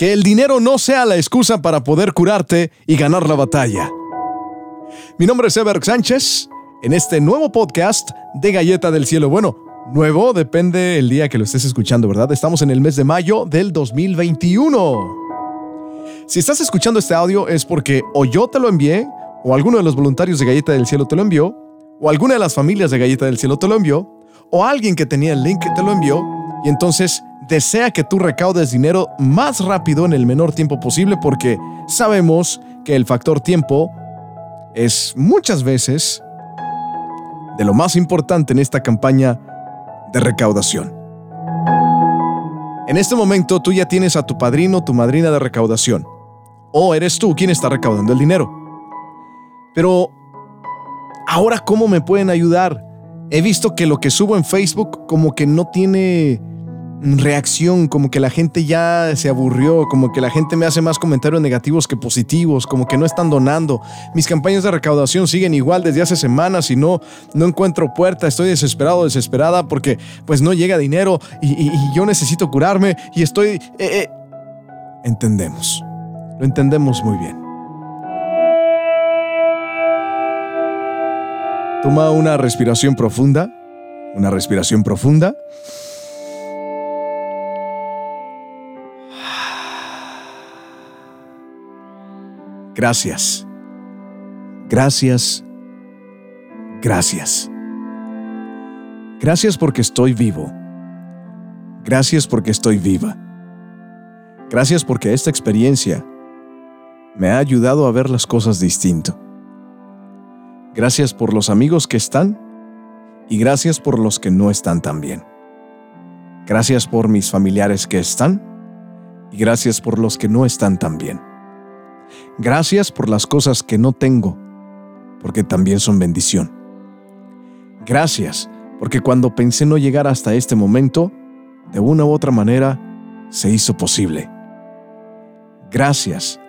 Que el dinero no sea la excusa para poder curarte y ganar la batalla. Mi nombre es Ever Sánchez, en este nuevo podcast de Galleta del Cielo. Bueno, nuevo depende el día que lo estés escuchando, ¿verdad? Estamos en el mes de mayo del 2021. Si estás escuchando este audio es porque o yo te lo envié, o alguno de los voluntarios de Galleta del Cielo te lo envió, o alguna de las familias de Galleta del Cielo te lo envió, o alguien que tenía el link te lo envió, y entonces desea que tú recaudes dinero más rápido en el menor tiempo posible porque sabemos que el factor tiempo es muchas veces de lo más importante en esta campaña de recaudación. En este momento tú ya tienes a tu padrino tu madrina de recaudación. O eres tú quien está recaudando el dinero. Pero, ahora, ¿cómo me pueden ayudar? He visto que lo que subo en Facebook como que no tiene reacción, como que la gente ya se aburrió, como que la gente me hace más comentarios negativos que positivos, como que no están donando. Mis campañas de recaudación siguen igual desde hace semanas y no, no encuentro puerta, estoy desesperado, desesperada porque pues no llega dinero y, yo necesito curarme y estoy... Eh, eh. Entendemos, lo entendemos muy bien. Toma una respiración profunda, una respiración profunda. Gracias. Gracias. Gracias. Gracias porque estoy vivo. Gracias porque estoy viva. Gracias porque esta experiencia me ha ayudado a ver las cosas distinto. Gracias por los amigos que están y gracias por los que no están tan bien. Gracias por mis familiares que están y gracias por los que no están tan bien. Gracias por las cosas que no tengo, porque también son bendición. Gracias, porque cuando pensé no llegar hasta este momento, de una u otra manera, se hizo posible. Gracias,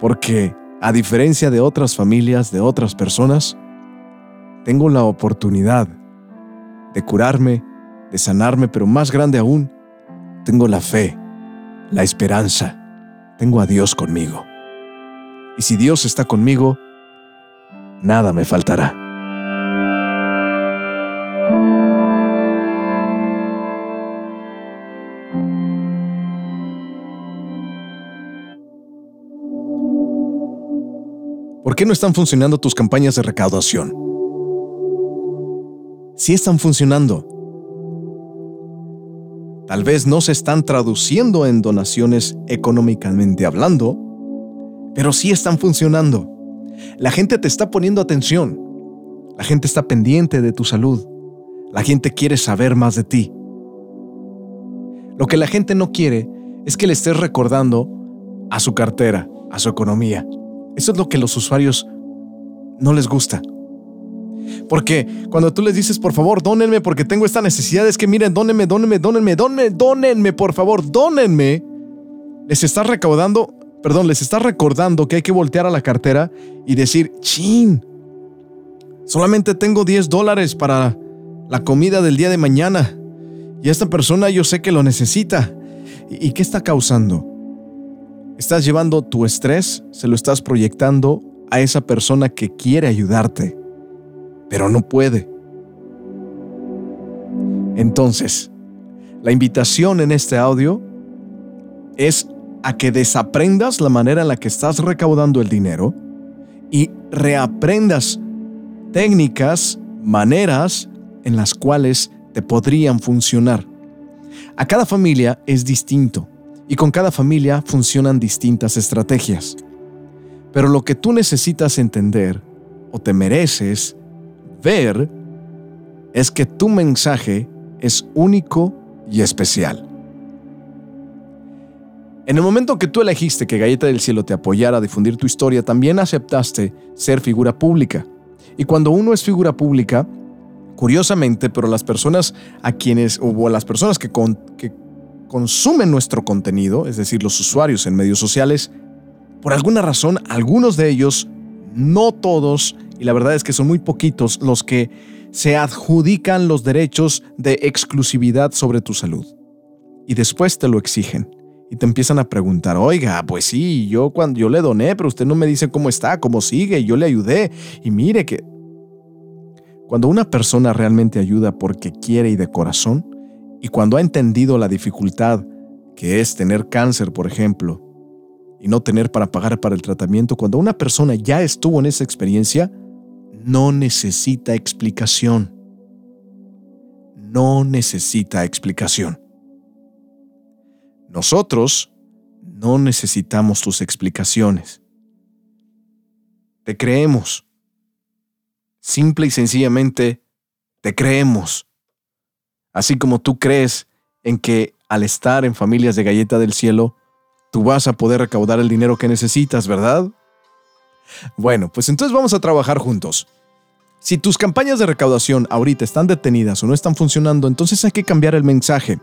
porque a diferencia de otras familias, de otras personas, tengo la oportunidad de curarme, de sanarme, pero más grande aún, tengo la fe, la esperanza, tengo a Dios conmigo y si Dios está conmigo, nada me faltará. ¿Por qué no están funcionando tus campañas de recaudación? Sí están funcionando. Tal vez no se están traduciendo en donaciones económicamente hablando, pero sí están funcionando. La gente te está poniendo atención. La gente está pendiente de tu salud. La gente quiere saber más de ti. Lo que la gente no quiere es que le estés recordando a su cartera, a su economía. Eso es lo que los usuarios no les gusta. Porque cuando tú les dices, por favor, dónenme porque tengo esta necesidad, es que miren, dónenme, dónenme, dónenme, dónenme, dónenme, por favor, dónenme, les estás recaudando perdón, les está recordando que hay que voltear a la cartera y decir, chin, solamente tengo 10 dólares para la comida del día de mañana y esta persona yo sé que lo necesita. ¿Y qué está causando? Estás llevando tu estrés, se lo estás proyectando a esa persona que quiere ayudarte, pero no puede. Entonces, la invitación en este audio es a que desaprendas la manera en la que estás recaudando el dinero y reaprendas técnicas, maneras en las cuales te podrían funcionar. A cada familia es distinto y con cada familia funcionan distintas estrategias. Pero lo que tú necesitas entender o te mereces ver es que tu mensaje es único y especial. En el momento que tú elegiste que Galleta del Cielo te apoyara a difundir tu historia, también aceptaste ser figura pública. Y cuando uno es figura pública, curiosamente, pero las personas a quienes, o las personas que, que consumen nuestro contenido, es decir, los usuarios en medios sociales, por alguna razón, algunos de ellos, no todos, y la verdad es que son muy poquitos los que se adjudican los derechos de exclusividad sobre tu salud. Y después te lo exigen y te empiezan a preguntar, oiga, pues sí, yo cuando yo le doné, pero usted no me dice cómo está, cómo sigue, yo le ayudé. Y mire que cuando una persona realmente ayuda porque quiere y de corazón, y cuando ha entendido la dificultad que es tener cáncer, por ejemplo, y no tener para pagar para el tratamiento, cuando una persona ya estuvo en esa experiencia, no necesita explicación. No necesita explicación. Nosotros no necesitamos tus explicaciones. Te creemos. Simple y sencillamente, te creemos. Así como tú crees en que al estar en familias de galleta del cielo, tú vas a poder recaudar el dinero que necesitas, ¿verdad? Bueno, pues entonces vamos a trabajar juntos. Si tus campañas de recaudación ahorita están detenidas o no están funcionando, entonces hay que cambiar el mensaje.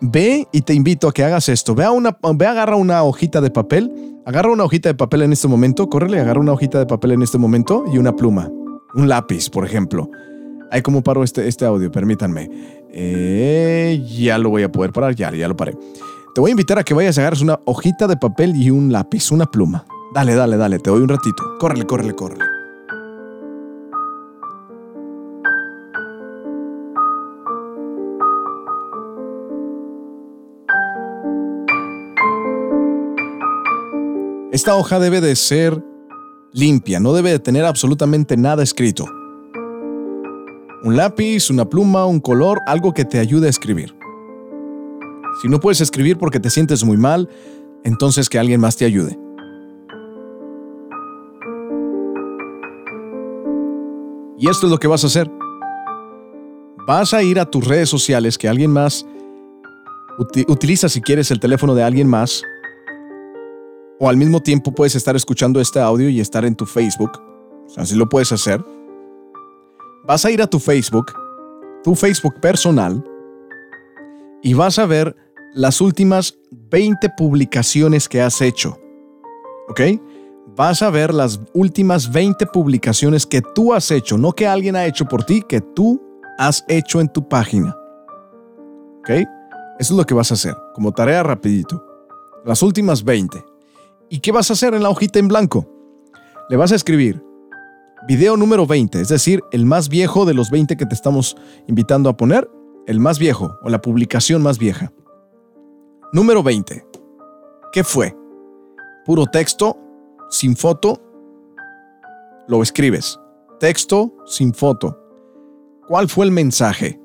Ve y te invito a que hagas esto. Ve a, una, ve agarra una hojita de papel. Agarra una hojita de papel en este momento. Córrele, agarra una hojita de papel en este momento y una pluma. Un lápiz, por ejemplo. Ahí como paro este, este audio, permítanme. Eh, ya lo voy a poder parar, ya, ya lo paré. Te voy a invitar a que vayas a agarrar una hojita de papel y un lápiz, una pluma. Dale, dale, dale, te doy un ratito. Córrele, córrele, córrele. Esta hoja debe de ser limpia, no debe de tener absolutamente nada escrito. Un lápiz, una pluma, un color, algo que te ayude a escribir. Si no puedes escribir porque te sientes muy mal, entonces que alguien más te ayude. Y esto es lo que vas a hacer. Vas a ir a tus redes sociales que alguien más utiliza si quieres el teléfono de alguien más o al mismo tiempo puedes estar escuchando este audio y estar en tu Facebook. Así lo puedes hacer. Vas a ir a tu Facebook, tu Facebook personal, y vas a ver las últimas 20 publicaciones que has hecho. ¿Ok? Vas a ver las últimas 20 publicaciones que tú has hecho, no que alguien ha hecho por ti, que tú has hecho en tu página. ¿Ok? Eso es lo que vas a hacer, como tarea rapidito. Las últimas 20. ¿Y qué vas a hacer en la hojita en blanco? Le vas a escribir video número 20, es decir, el más viejo de los 20 que te estamos invitando a poner, el más viejo o la publicación más vieja. Número 20. ¿Qué fue? Puro texto, sin foto. Lo escribes. Texto, sin foto. ¿Cuál fue el mensaje?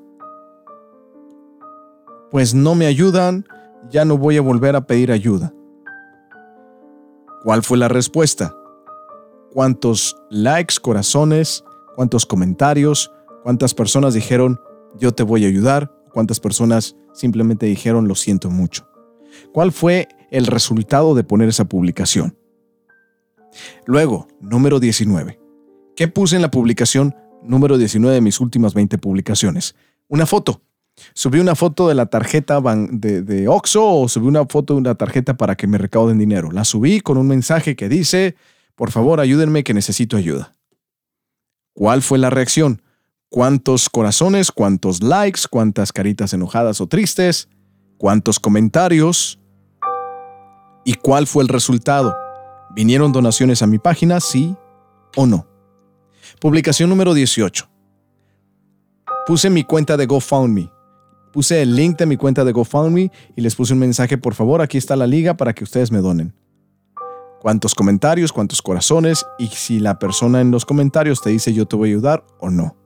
Pues no me ayudan, ya no voy a volver a pedir ayuda. ¿Cuál fue la respuesta? ¿Cuántos likes, corazones, cuántos comentarios, cuántas personas dijeron yo te voy a ayudar? ¿Cuántas personas simplemente dijeron lo siento mucho? ¿Cuál fue el resultado de poner esa publicación? Luego, número 19. ¿Qué puse en la publicación número 19 de mis últimas 20 publicaciones? Una foto. Subí una foto de la tarjeta de, de Oxxo o subí una foto de una tarjeta para que me recauden dinero. La subí con un mensaje que dice, por favor ayúdenme que necesito ayuda. ¿Cuál fue la reacción? ¿Cuántos corazones? ¿Cuántos likes? ¿Cuántas caritas enojadas o tristes? ¿Cuántos comentarios? ¿Y cuál fue el resultado? ¿Vinieron donaciones a mi página? ¿Sí o no? Publicación número 18. Puse mi cuenta de GoFundMe puse el link de mi cuenta de GoFundMe y les puse un mensaje, por favor, aquí está la liga para que ustedes me donen. Cuántos comentarios, cuántos corazones y si la persona en los comentarios te dice yo te voy a ayudar o no.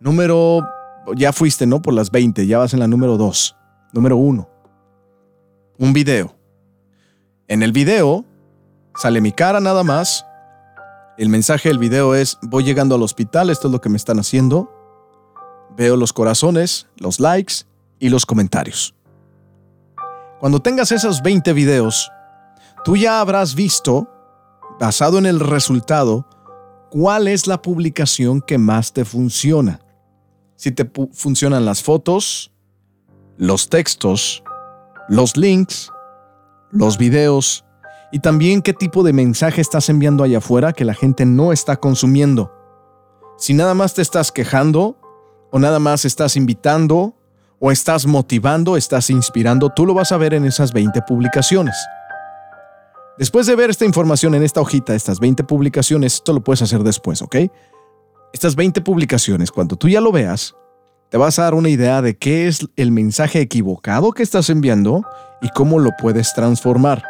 Número, ya fuiste, ¿no? Por las 20, ya vas en la número 2. Número 1. Un video. En el video sale mi cara nada más. El mensaje del video es, voy llegando al hospital, esto es lo que me están haciendo. Veo los corazones, los likes y los comentarios. Cuando tengas esos 20 videos, tú ya habrás visto, basado en el resultado, cuál es la publicación que más te funciona. Si te funcionan las fotos, los textos, los links, los videos y también qué tipo de mensaje estás enviando allá afuera que la gente no está consumiendo. Si nada más te estás quejando, o nada más estás invitando o estás motivando, estás inspirando, tú lo vas a ver en esas 20 publicaciones. Después de ver esta información en esta hojita, estas 20 publicaciones, esto lo puedes hacer después, ¿ok? Estas 20 publicaciones, cuando tú ya lo veas, te vas a dar una idea de qué es el mensaje equivocado que estás enviando y cómo lo puedes transformar.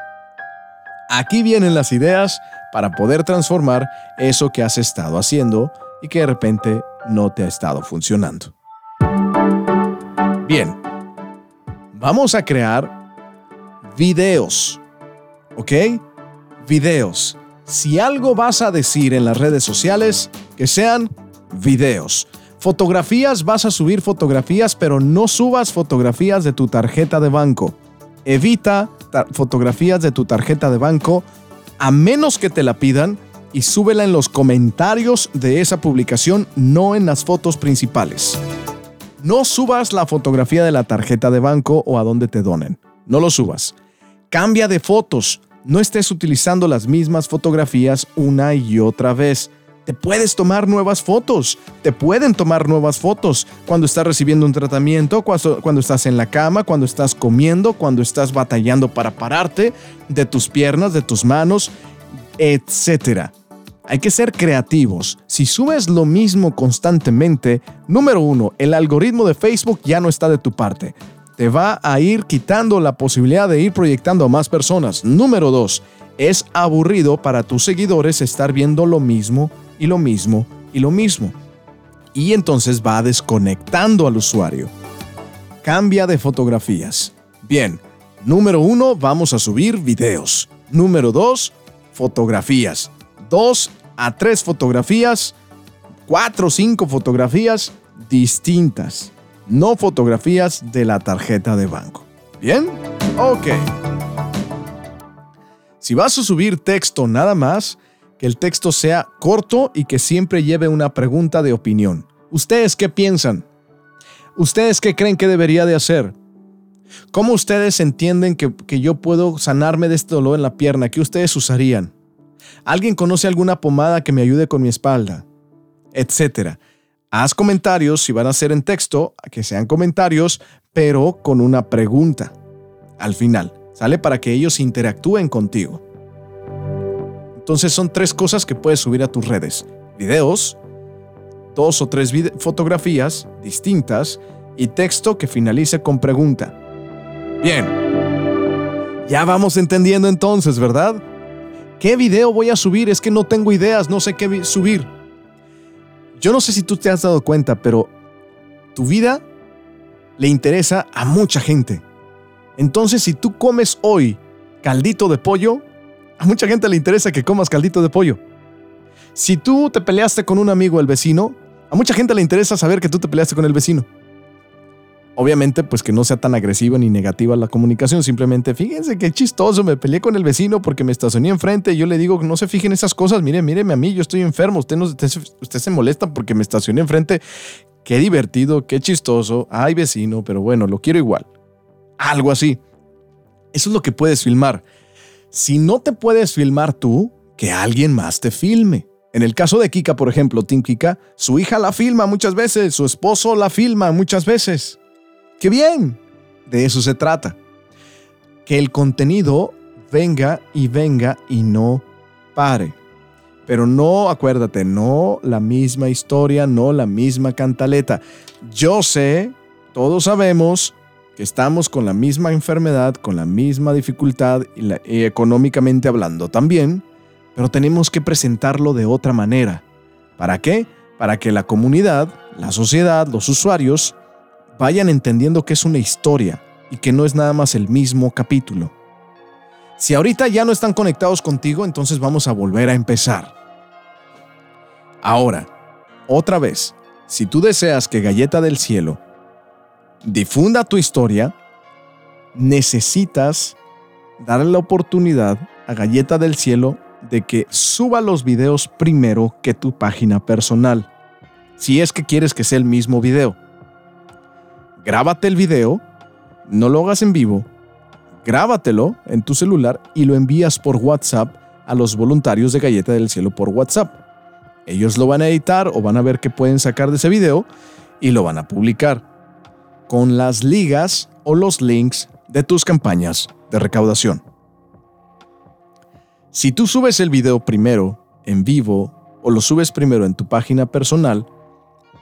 Aquí vienen las ideas para poder transformar eso que has estado haciendo y que de repente no te ha estado funcionando. Bien, vamos a crear videos, ¿ok? Videos. Si algo vas a decir en las redes sociales, que sean videos. Fotografías, vas a subir fotografías, pero no subas fotografías de tu tarjeta de banco. Evita fotografías de tu tarjeta de banco a menos que te la pidan y súbela en los comentarios de esa publicación, no en las fotos principales. No subas la fotografía de la tarjeta de banco o a donde te donen. No lo subas. Cambia de fotos. No estés utilizando las mismas fotografías una y otra vez. Te puedes tomar nuevas fotos. Te pueden tomar nuevas fotos cuando estás recibiendo un tratamiento, cuando, estás en la cama, cuando estás comiendo, cuando estás batallando para pararte de tus piernas, de tus manos, etc. Hay que ser creativos. Si subes lo mismo constantemente, número uno, el algoritmo de Facebook ya no está de tu parte. Te va a ir quitando la posibilidad de ir proyectando a más personas. Número dos, es aburrido para tus seguidores estar viendo lo mismo y lo mismo y lo mismo. Y entonces va desconectando al usuario. Cambia de fotografías. Bien, número uno, vamos a subir videos. Número dos, fotografías. Dos a tres fotografías, cuatro o cinco fotografías distintas. No fotografías de la tarjeta de banco. ¿Bien? Ok. Si vas a subir texto nada más, que el texto sea corto y que siempre lleve una pregunta de opinión. ¿Ustedes qué piensan? ¿Ustedes qué creen que debería de hacer? ¿Cómo ustedes entienden que, que, yo puedo sanarme de este dolor en la pierna? ¿Qué ustedes usarían? ¿Alguien conoce alguna pomada que me ayude con mi espalda? Etcétera. Haz comentarios, si van a ser en texto, que sean comentarios, pero con una pregunta. Al final, ¿sale? Para que ellos interactúen contigo. Entonces son tres cosas que puedes subir a tus redes. Videos, dos o tres fotografías distintas y texto que finalice con pregunta. Bien. Ya vamos entendiendo entonces, ¿verdad? ¿Qué video voy a subir? Es que no tengo ideas, no sé qué subir. Yo no sé si tú te has dado cuenta, pero tu vida le interesa a mucha gente. Entonces, si tú comes hoy caldito de pollo, a mucha gente le interesa que comas caldito de pollo. Si tú te peleaste con un amigo, el vecino, a mucha gente le interesa saber que tú te peleaste con el vecino. Obviamente, pues que no sea tan agresiva ni negativa la comunicación. Simplemente, fíjense qué chistoso, me peleé con el vecino porque me estacioné enfrente. Y yo le digo, no se fijen esas cosas. Mire, míreme a mí, yo estoy enfermo. Usted, no, usted, se molesta porque me estacioné enfrente. Qué divertido, qué chistoso. Ay, vecino, pero bueno, lo quiero igual. Algo así. Eso es lo que puedes filmar. Si no te puedes filmar tú, que alguien más te filme. En el caso de Kika, por ejemplo, Tim Kika, su hija la filma muchas veces, su esposo la filma muchas veces. ¡Qué bien! De eso se trata. Que el contenido venga y venga y no pare. Pero no, acuérdate, no la misma historia, no la misma cantaleta. Yo sé, todos sabemos que estamos con la misma enfermedad, con la misma dificultad y, económicamente hablando también, pero tenemos que presentarlo de otra manera. ¿Para qué? Para que la comunidad, la sociedad, los usuarios vayan entendiendo que es una historia y que no es nada más el mismo capítulo. Si ahorita ya no están conectados contigo, entonces vamos a volver a empezar. Ahora, otra vez, si tú deseas que Galleta del Cielo difunda tu historia, necesitas darle la oportunidad a Galleta del Cielo de que suba los videos primero que tu página personal. Si es que quieres que sea el mismo video. Grábate el video, no lo hagas en vivo, grábatelo en tu celular y lo envías por WhatsApp a los voluntarios de Galleta del Cielo por WhatsApp. Ellos lo van a editar o van a ver qué pueden sacar de ese video y lo van a publicar. con las ligas o los links de tus campañas de recaudación. Si tú subes el video primero, en vivo, o lo subes primero en tu página personal,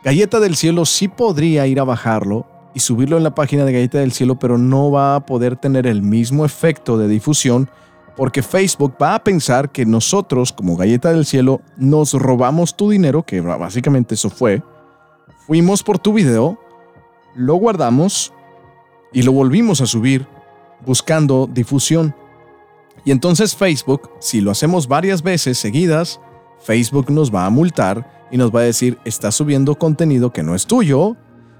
Galleta del Cielo sí podría ir a bajarlo y subirlo en la página de Galleta del Cielo, pero no va a poder tener el mismo efecto de difusión porque Facebook va a pensar que nosotros, como Galleta del Cielo, nos robamos tu dinero, que básicamente eso fue, fuimos por tu video, lo guardamos y lo volvimos a subir buscando difusión. Y entonces Facebook, si lo hacemos varias veces seguidas, Facebook nos va a multar y nos va a decir, estás subiendo contenido que no es tuyo,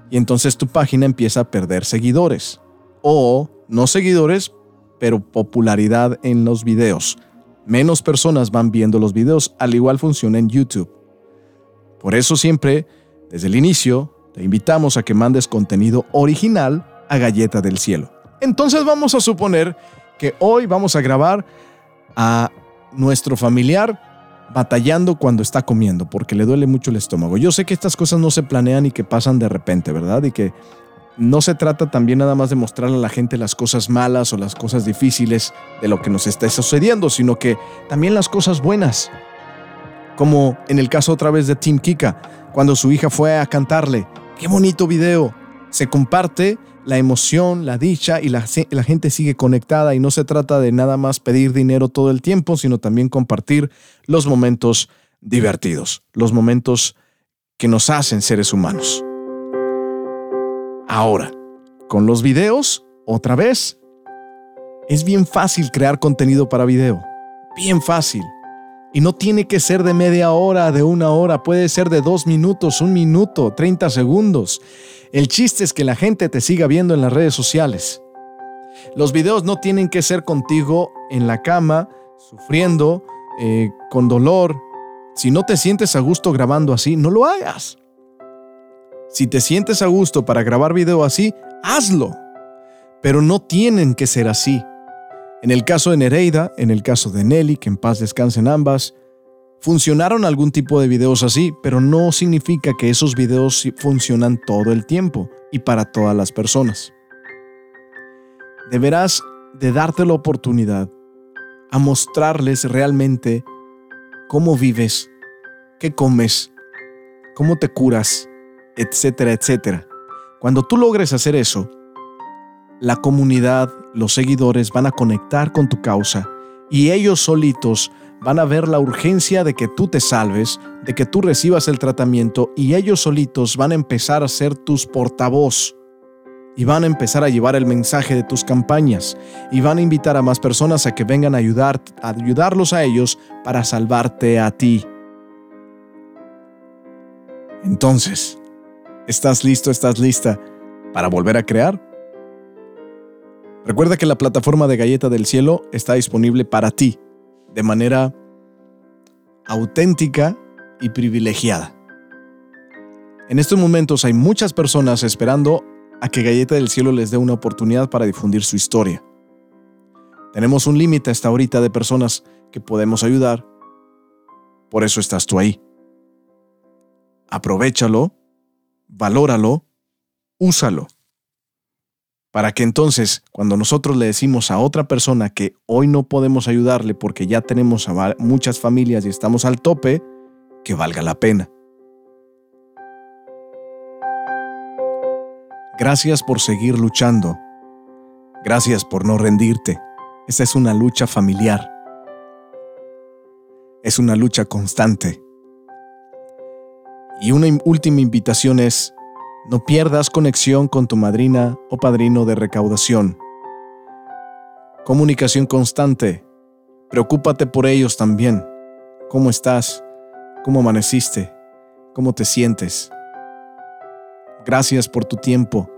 y entonces tu página empieza a perder seguidores. O no seguidores, pero popularidad en los videos. Menos personas van viendo los videos, al igual funciona en YouTube. Por eso siempre, desde el inicio, te invitamos a que mandes contenido original a Galleta del Cielo. Entonces vamos a suponer que hoy vamos a grabar a nuestro familiar batallando cuando está comiendo porque le duele mucho el estómago. Yo sé que estas cosas no se planean y que pasan de repente, ¿verdad? Y que no se trata también nada más de mostrarle a la gente las cosas malas o las cosas difíciles de lo que nos está sucediendo, sino que también las cosas buenas. Como en el caso otra vez de Tim Kika, cuando su hija fue a cantarle, qué bonito video. Se comparte la emoción, la dicha y la, gente sigue conectada y no se trata de nada más pedir dinero todo el tiempo, sino también compartir los momentos divertidos, los momentos que nos hacen seres humanos. Ahora, con los videos, otra vez, es bien fácil crear contenido para video. Bien fácil. Y no tiene que ser de media hora, de una hora, puede ser de dos minutos, un minuto, 30 segundos. El chiste es que la gente te siga viendo en las redes sociales. Los videos no tienen que ser contigo en la cama, sufriendo, eh, con dolor. Si no te sientes a gusto grabando así, no lo hagas. Si te sientes a gusto para grabar video así, hazlo. Pero no tienen que ser así. En el caso de Nereida, en el caso de Nelly, que en paz descansen ambas, funcionaron algún tipo de videos así, pero no significa que esos videos funcionan todo el tiempo y para todas las personas. Deberás de darte la oportunidad a mostrarles realmente cómo vives, qué comes, cómo te curas, etcétera, etcétera. Cuando tú logres hacer eso, la comunidad, los seguidores van a conectar con tu causa y ellos solitos van a ver la urgencia de que tú te salves, de que tú recibas el tratamiento y ellos solitos van a empezar a ser tus portavoz y van a empezar a llevar el mensaje de tus campañas y van a invitar a más personas a que vengan a ayudar a ayudarlos a ellos para salvarte a ti. Entonces, ¿Estás listo, estás lista para volver a crear? Recuerda que la plataforma de Galleta del Cielo está disponible para ti de manera auténtica y privilegiada. En estos momentos hay muchas personas esperando a que Galleta del Cielo les dé una oportunidad para difundir su historia. Tenemos un límite hasta ahorita de personas que podemos ayudar. Por eso estás tú ahí. Aprovechalo valóralo, úsalo. Para que entonces, cuando nosotros le decimos a otra persona que hoy no podemos ayudarle porque ya tenemos a muchas familias y estamos al tope, que valga la pena. Gracias por seguir luchando. Gracias por no rendirte. Esta es una lucha familiar. Es una lucha constante. Y una última invitación es, no pierdas conexión con tu madrina o padrino de recaudación. Comunicación constante. Preocúpate por ellos también. ¿Cómo estás? ¿Cómo amaneciste? ¿Cómo te sientes? Gracias por tu tiempo.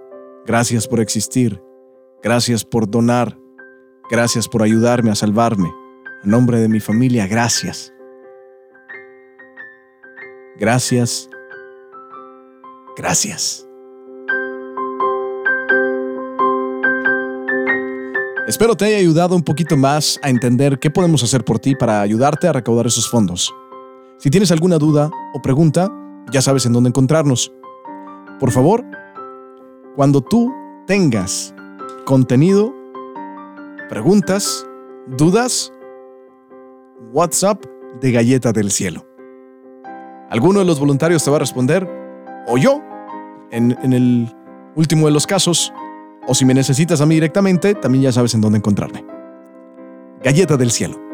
Gracias por existir. Gracias por donar. Gracias por ayudarme a salvarme. A nombre de mi familia, gracias. Gracias. Gracias. Espero te haya ayudado un poquito más a entender qué podemos hacer por ti para ayudarte a recaudar esos fondos. Si tienes alguna duda o pregunta, ya sabes en dónde encontrarnos. Por favor, cuando tú tengas contenido, preguntas, dudas, WhatsApp de Galleta del Cielo. Alguno de los voluntarios te va a responder, o yo, en, el último de los casos, o si me necesitas a mí directamente, también ya sabes en dónde encontrarme. Galleta del Cielo